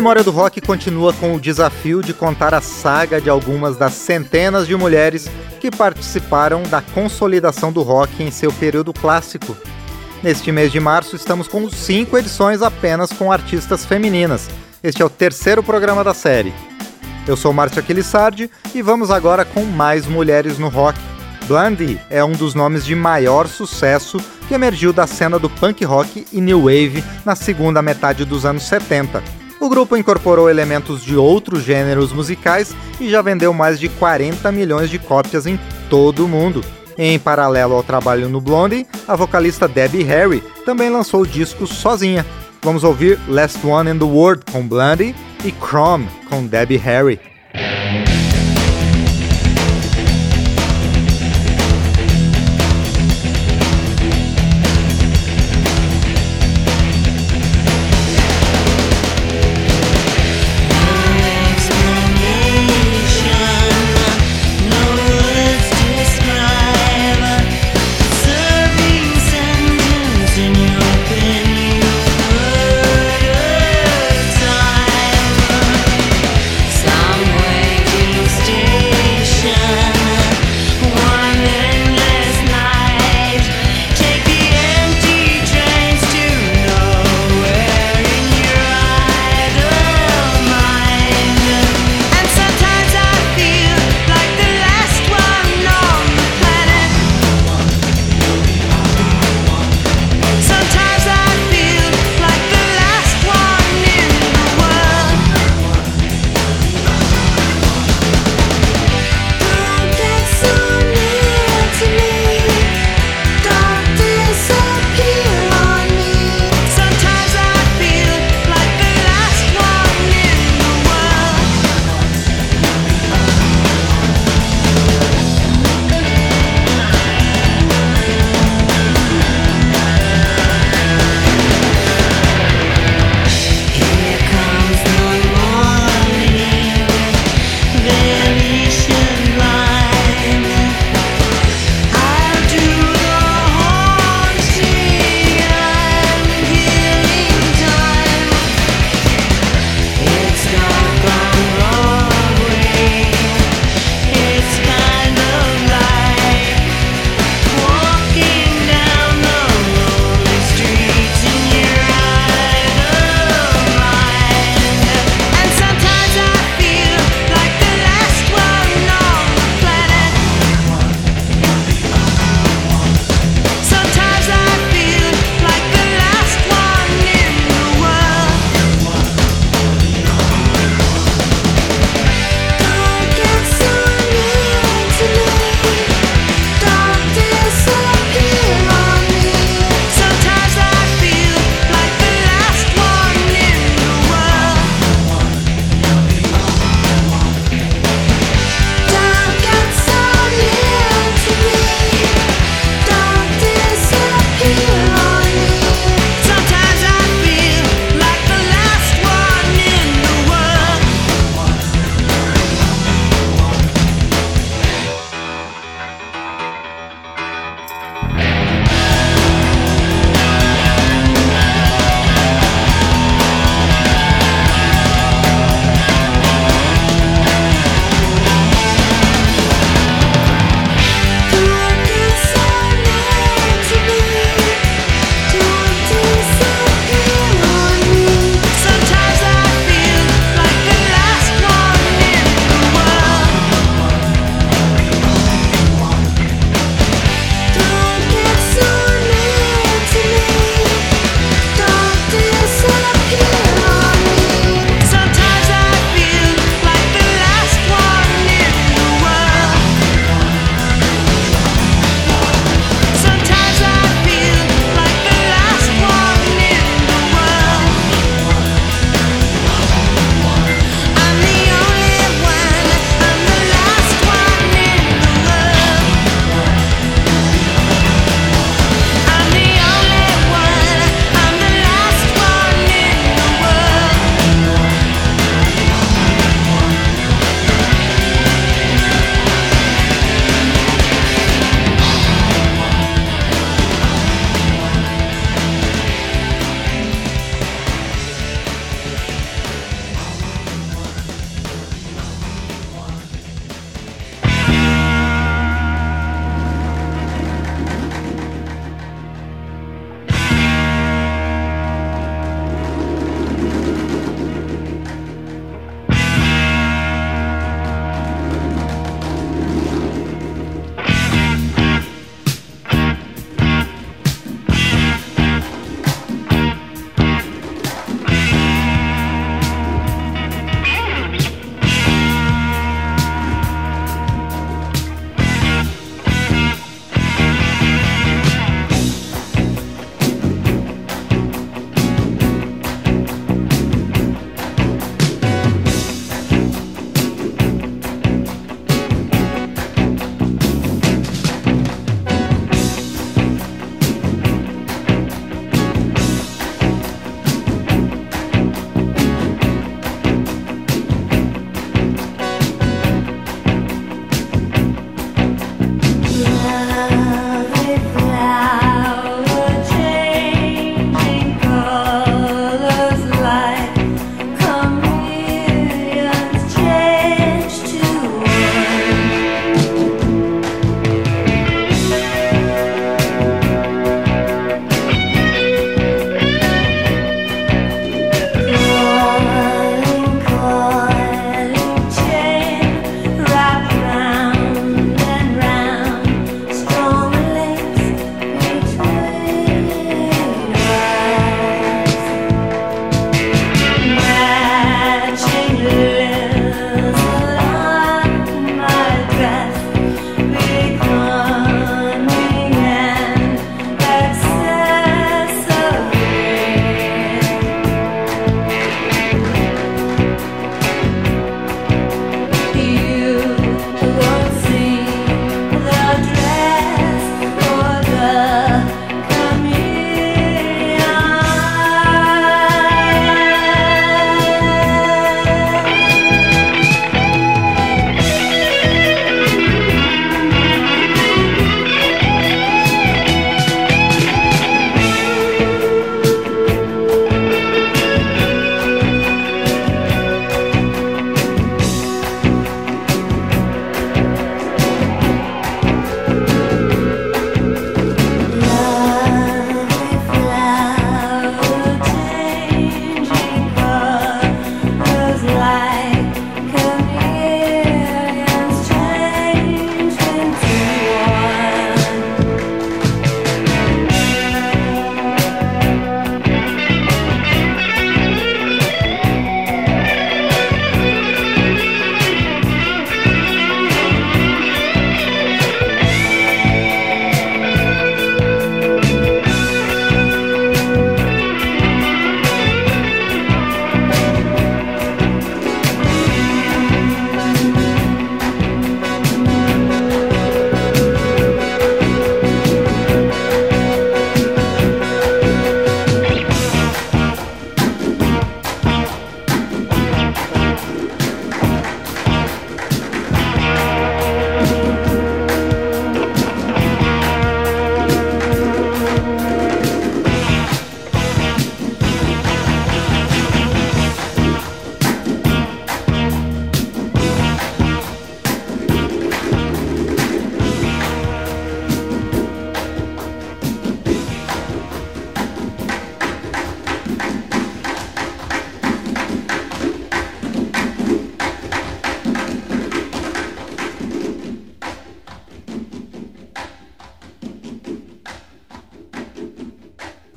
Memória do Rock continua com o desafio de contar a saga de algumas das centenas de mulheres que participaram da consolidação do rock em seu período clássico. Neste mês de março, estamos com cinco edições apenas com artistas femininas. Este é o terceiro programa da série. Eu sou Márcio Aquilissardi e vamos agora com mais mulheres no rock. Blondie é um dos nomes de maior sucesso que emergiu da cena do punk rock e new wave na segunda metade dos anos 70 o grupo incorporou elementos de outros gêneros musicais e já vendeu mais de 40 milhões de cópias em todo o mundo. Em paralelo ao trabalho no Blondie, a vocalista Debbie Harry também lançou discos sozinha. Vamos ouvir Last One in the World com Blondie e Chrome com Debbie Harry.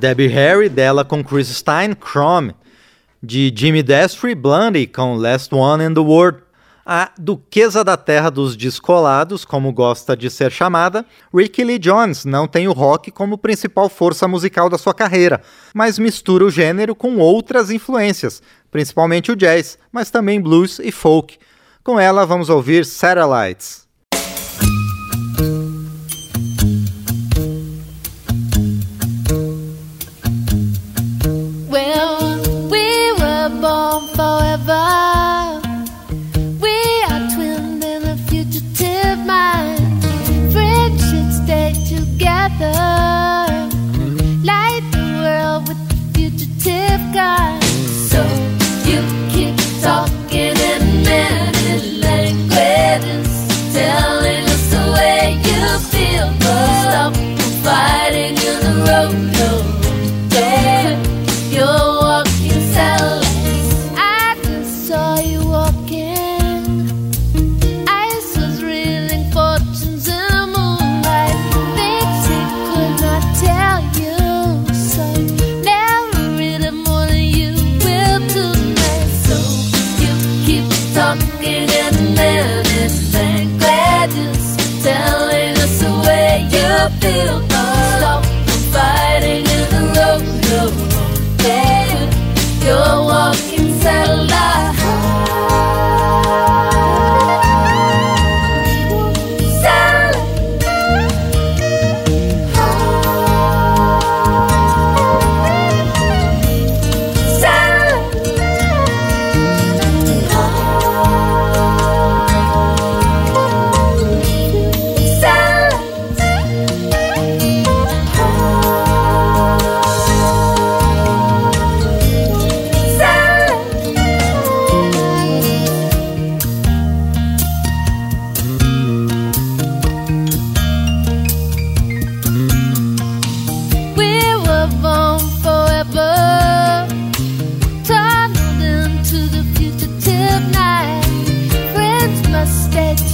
Debbie Harry, dela com Chris Stein, Chrome. De Jimmy Destry, Blondie com Last One in the World. A Duquesa da Terra dos Descolados, como gosta de ser chamada, Ricky Lee Jones não tem o rock como principal força musical da sua carreira, mas mistura o gênero com outras influências, principalmente o jazz, mas também blues e folk. Com ela, vamos ouvir Satellites.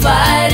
fight.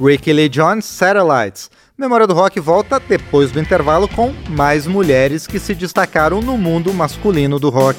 Ricky Lee Jones, Satellites. Memória do Rock volta depois do intervalo com mais mulheres que se destacaram no mundo masculino do rock.